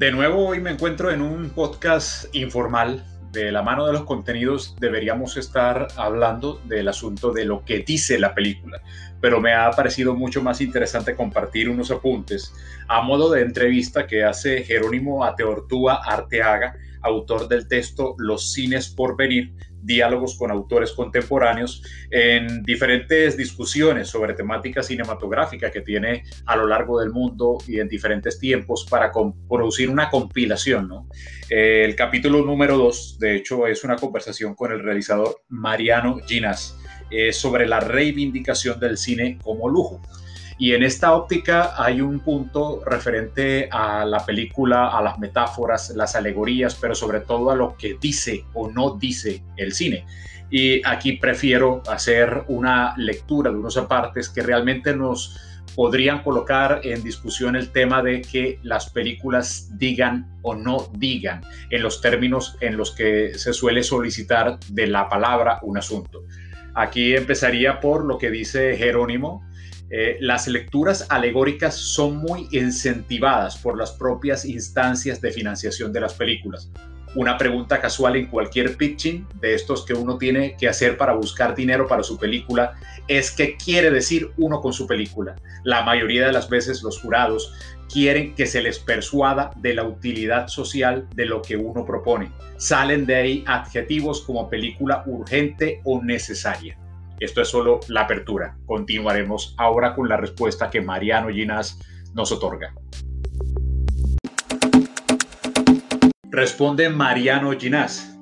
De nuevo hoy me encuentro en un podcast informal. De la mano de los contenidos deberíamos estar hablando del asunto de lo que dice la película, pero me ha parecido mucho más interesante compartir unos apuntes a modo de entrevista que hace Jerónimo Ateortúa Arteaga, autor del texto Los cines por venir, diálogos con autores contemporáneos en diferentes discusiones sobre temática cinematográfica que tiene a lo largo del mundo y en diferentes tiempos para producir una compilación. Eh, el capítulo número 2, de hecho, es una conversación con el realizador Mariano Ginas sobre la reivindicación del cine como lujo. Y en esta óptica hay un punto referente a la película, a las metáforas, las alegorías, pero sobre todo a lo que dice o no dice el cine. Y aquí prefiero hacer una lectura de unos apartes que realmente nos podrían colocar en discusión el tema de que las películas digan o no digan en los términos en los que se suele solicitar de la palabra un asunto. Aquí empezaría por lo que dice Jerónimo, eh, las lecturas alegóricas son muy incentivadas por las propias instancias de financiación de las películas. Una pregunta casual en cualquier pitching de estos que uno tiene que hacer para buscar dinero para su película es qué quiere decir uno con su película. La mayoría de las veces los jurados quieren que se les persuada de la utilidad social de lo que uno propone. Salen de ahí adjetivos como película urgente o necesaria. Esto es solo la apertura. Continuaremos ahora con la respuesta que Mariano Ginás nos otorga. Responde Mariano Ginás.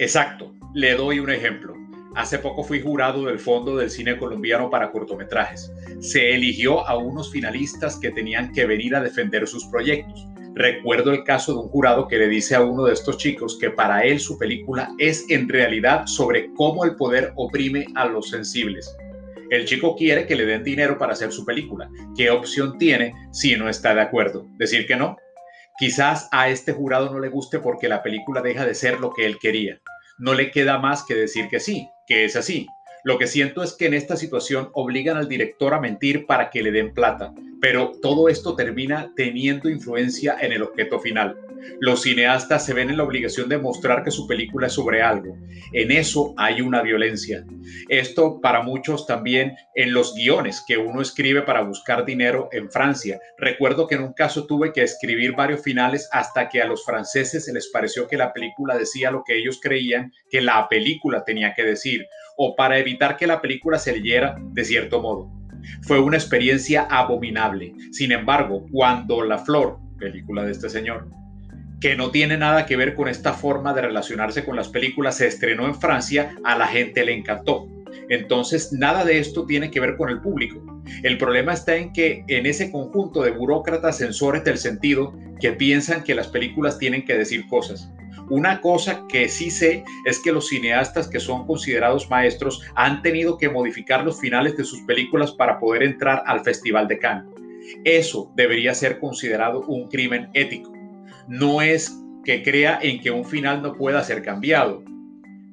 Exacto, le doy un ejemplo. Hace poco fui jurado del Fondo del Cine Colombiano para cortometrajes. Se eligió a unos finalistas que tenían que venir a defender sus proyectos. Recuerdo el caso de un jurado que le dice a uno de estos chicos que para él su película es en realidad sobre cómo el poder oprime a los sensibles. El chico quiere que le den dinero para hacer su película. ¿Qué opción tiene si no está de acuerdo? ¿Decir que no? Quizás a este jurado no le guste porque la película deja de ser lo que él quería. No le queda más que decir que sí, que es así. Lo que siento es que en esta situación obligan al director a mentir para que le den plata, pero todo esto termina teniendo influencia en el objeto final. Los cineastas se ven en la obligación de mostrar que su película es sobre algo. En eso hay una violencia. Esto para muchos también en los guiones que uno escribe para buscar dinero en Francia. Recuerdo que en un caso tuve que escribir varios finales hasta que a los franceses se les pareció que la película decía lo que ellos creían que la película tenía que decir o para evitar que la película se leyera de cierto modo. Fue una experiencia abominable. Sin embargo, cuando La Flor, película de este señor, que no tiene nada que ver con esta forma de relacionarse con las películas, se estrenó en Francia, a la gente le encantó. Entonces, nada de esto tiene que ver con el público. El problema está en que en ese conjunto de burócratas sensores del sentido que piensan que las películas tienen que decir cosas. Una cosa que sí sé es que los cineastas que son considerados maestros han tenido que modificar los finales de sus películas para poder entrar al Festival de Cannes. Eso debería ser considerado un crimen ético. No es que crea en que un final no pueda ser cambiado,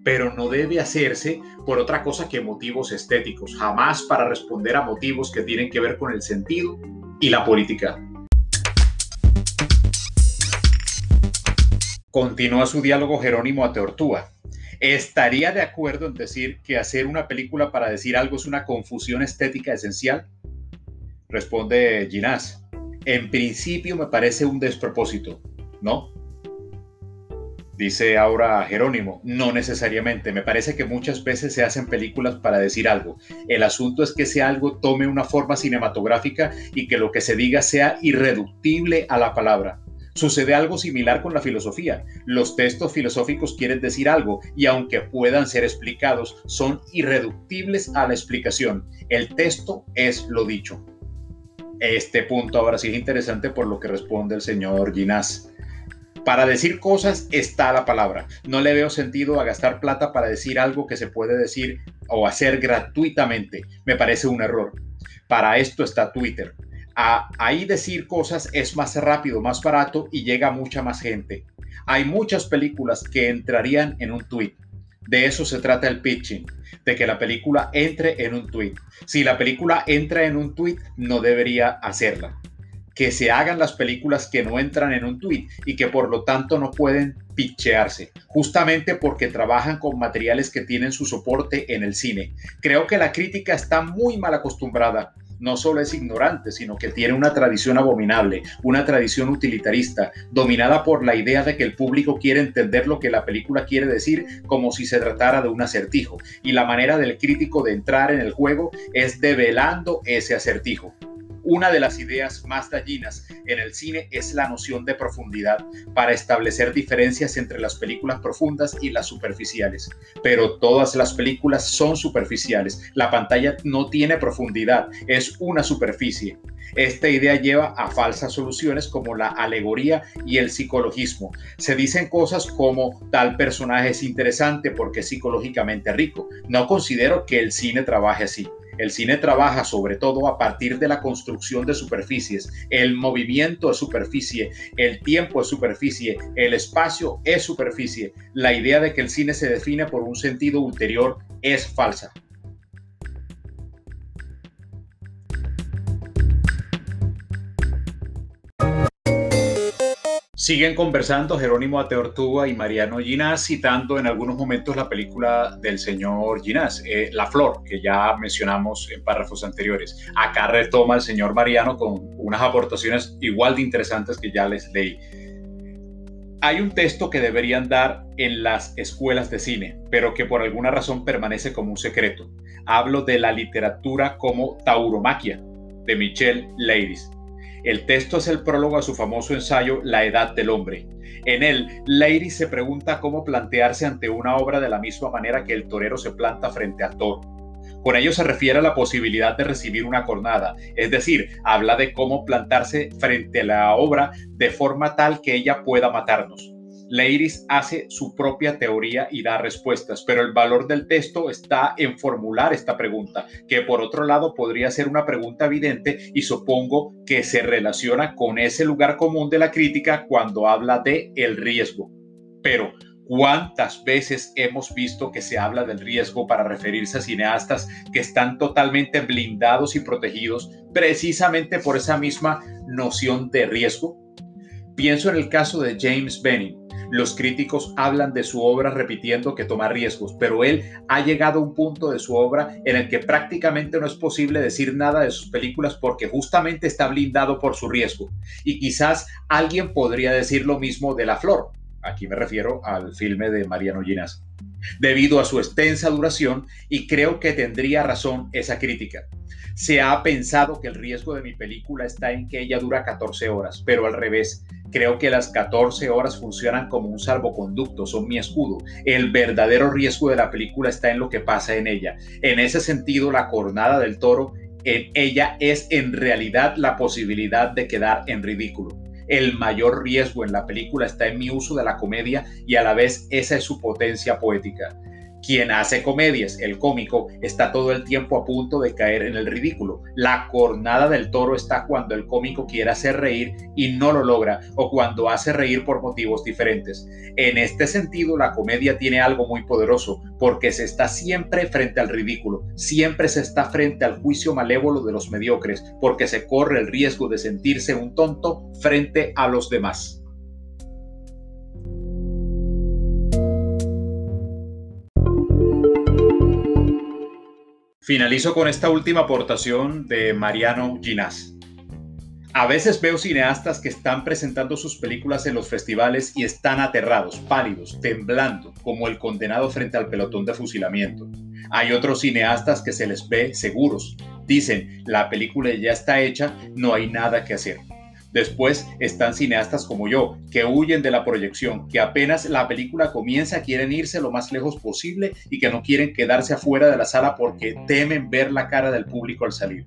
pero no debe hacerse por otra cosa que motivos estéticos, jamás para responder a motivos que tienen que ver con el sentido y la política. Continúa su diálogo Jerónimo Ateortúa. ¿Estaría de acuerdo en decir que hacer una película para decir algo es una confusión estética esencial? Responde Ginás. En principio me parece un despropósito, ¿no? Dice ahora Jerónimo, no necesariamente. Me parece que muchas veces se hacen películas para decir algo. El asunto es que ese algo tome una forma cinematográfica y que lo que se diga sea irreductible a la palabra. Sucede algo similar con la filosofía. Los textos filosóficos quieren decir algo y aunque puedan ser explicados, son irreductibles a la explicación. El texto es lo dicho. Este punto ahora sí es interesante por lo que responde el señor Ginás. Para decir cosas está la palabra. No le veo sentido a gastar plata para decir algo que se puede decir o hacer gratuitamente. Me parece un error. Para esto está Twitter ahí decir cosas es más rápido, más barato y llega a mucha más gente. Hay muchas películas que entrarían en un tweet. De eso se trata el pitching, de que la película entre en un tweet. Si la película entra en un tweet, no debería hacerla. que se hagan las películas que no entran en un tweet y que por lo tanto no pueden pichearse, justamente porque trabajan con materiales que tienen su soporte en el cine. Creo que la crítica está muy mal acostumbrada no solo es ignorante, sino que tiene una tradición abominable, una tradición utilitarista, dominada por la idea de que el público quiere entender lo que la película quiere decir como si se tratara de un acertijo. Y la manera del crítico de entrar en el juego es develando ese acertijo. Una de las ideas más dañinas en el cine es la noción de profundidad para establecer diferencias entre las películas profundas y las superficiales. Pero todas las películas son superficiales. La pantalla no tiene profundidad, es una superficie. Esta idea lleva a falsas soluciones como la alegoría y el psicologismo. Se dicen cosas como tal personaje es interesante porque es psicológicamente rico. No considero que el cine trabaje así. El cine trabaja sobre todo a partir de la construcción de superficies. El movimiento es superficie, el tiempo es superficie, el espacio es superficie. La idea de que el cine se define por un sentido ulterior es falsa. Siguen conversando Jerónimo Ateortúa y Mariano Ginás, citando en algunos momentos la película del señor Ginás, eh, La Flor, que ya mencionamos en párrafos anteriores. Acá retoma el señor Mariano con unas aportaciones igual de interesantes que ya les leí. Hay un texto que deberían dar en las escuelas de cine, pero que por alguna razón permanece como un secreto. Hablo de la literatura como tauromaquia de Michel Leiris. El texto es el prólogo a su famoso ensayo La Edad del Hombre. En él, Leiris se pregunta cómo plantearse ante una obra de la misma manera que el torero se planta frente al toro. Con ello se refiere a la posibilidad de recibir una cornada, es decir, habla de cómo plantarse frente a la obra de forma tal que ella pueda matarnos. Leiris hace su propia teoría y da respuestas, pero el valor del texto está en formular esta pregunta, que por otro lado podría ser una pregunta evidente y supongo que se relaciona con ese lugar común de la crítica cuando habla de el riesgo. Pero, ¿Cuántas veces hemos visto que se habla del riesgo para referirse a cineastas que están totalmente blindados y protegidos precisamente por esa misma noción de riesgo? Pienso en el caso de James Benning, los críticos hablan de su obra repitiendo que toma riesgos, pero él ha llegado a un punto de su obra en el que prácticamente no es posible decir nada de sus películas porque justamente está blindado por su riesgo. Y quizás alguien podría decir lo mismo de La Flor. Aquí me refiero al filme de Mariano Ginás. Debido a su extensa duración, y creo que tendría razón esa crítica. Se ha pensado que el riesgo de mi película está en que ella dura 14 horas, pero al revés, Creo que las 14 horas funcionan como un salvoconducto, son mi escudo. El verdadero riesgo de la película está en lo que pasa en ella. En ese sentido, la cornada del toro en ella es en realidad la posibilidad de quedar en ridículo. El mayor riesgo en la película está en mi uso de la comedia y a la vez esa es su potencia poética. Quien hace comedias, el cómico, está todo el tiempo a punto de caer en el ridículo. La cornada del toro está cuando el cómico quiere hacer reír y no lo logra, o cuando hace reír por motivos diferentes. En este sentido, la comedia tiene algo muy poderoso, porque se está siempre frente al ridículo, siempre se está frente al juicio malévolo de los mediocres, porque se corre el riesgo de sentirse un tonto frente a los demás. Finalizo con esta última aportación de Mariano Ginás. A veces veo cineastas que están presentando sus películas en los festivales y están aterrados, pálidos, temblando, como el condenado frente al pelotón de fusilamiento. Hay otros cineastas que se les ve seguros. Dicen, la película ya está hecha, no hay nada que hacer. Después están cineastas como yo, que huyen de la proyección, que apenas la película comienza quieren irse lo más lejos posible y que no quieren quedarse afuera de la sala porque temen ver la cara del público al salir.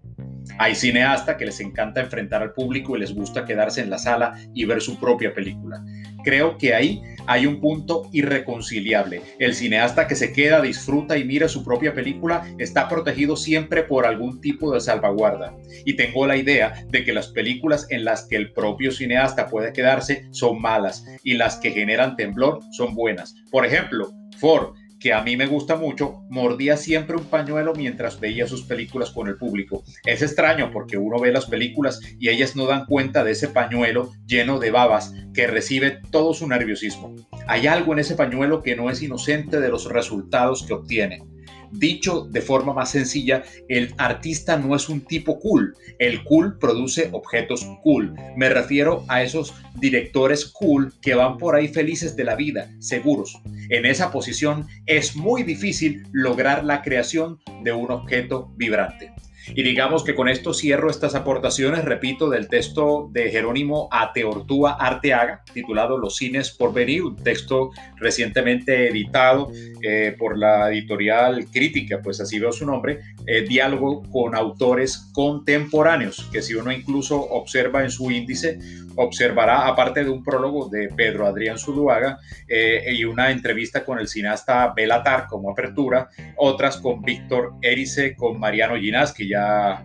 Hay cineastas que les encanta enfrentar al público y les gusta quedarse en la sala y ver su propia película. Creo que ahí hay un punto irreconciliable. El cineasta que se queda, disfruta y mira su propia película está protegido siempre por algún tipo de salvaguarda. Y tengo la idea de que las películas en las que el propio cineasta puede quedarse son malas y las que generan temblor son buenas. Por ejemplo, Ford que a mí me gusta mucho, mordía siempre un pañuelo mientras veía sus películas con el público. Es extraño porque uno ve las películas y ellas no dan cuenta de ese pañuelo lleno de babas que recibe todo su nerviosismo. Hay algo en ese pañuelo que no es inocente de los resultados que obtiene. Dicho de forma más sencilla, el artista no es un tipo cool. El cool produce objetos cool. Me refiero a esos directores cool que van por ahí felices de la vida, seguros. En esa posición es muy difícil lograr la creación de un objeto vibrante. Y digamos que con esto cierro estas aportaciones, repito, del texto de Jerónimo Ateortúa Arteaga, titulado Los cines por venir, un texto recientemente editado eh, por la editorial Crítica, pues así veo su nombre, eh, diálogo con autores contemporáneos, que si uno incluso observa en su índice, observará, aparte de un prólogo de Pedro Adrián Zuluaga eh, y una entrevista con el cineasta Belatar como apertura, otras con Víctor Erice, con Mariano Ginás, que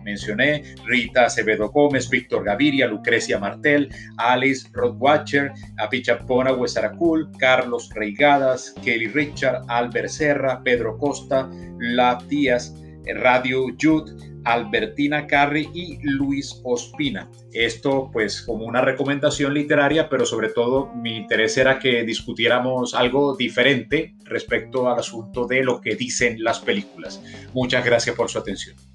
mencioné, Rita Acevedo Gómez, Víctor Gaviria, Lucrecia Martel, Alice Rodwatcher, Apichapona Huesaracul, Carlos Reigadas, Kelly Richard, Albert Serra, Pedro Costa, La Tías, Radio Youth, Albertina Carri y Luis Ospina. Esto pues como una recomendación literaria, pero sobre todo mi interés era que discutiéramos algo diferente respecto al asunto de lo que dicen las películas. Muchas gracias por su atención.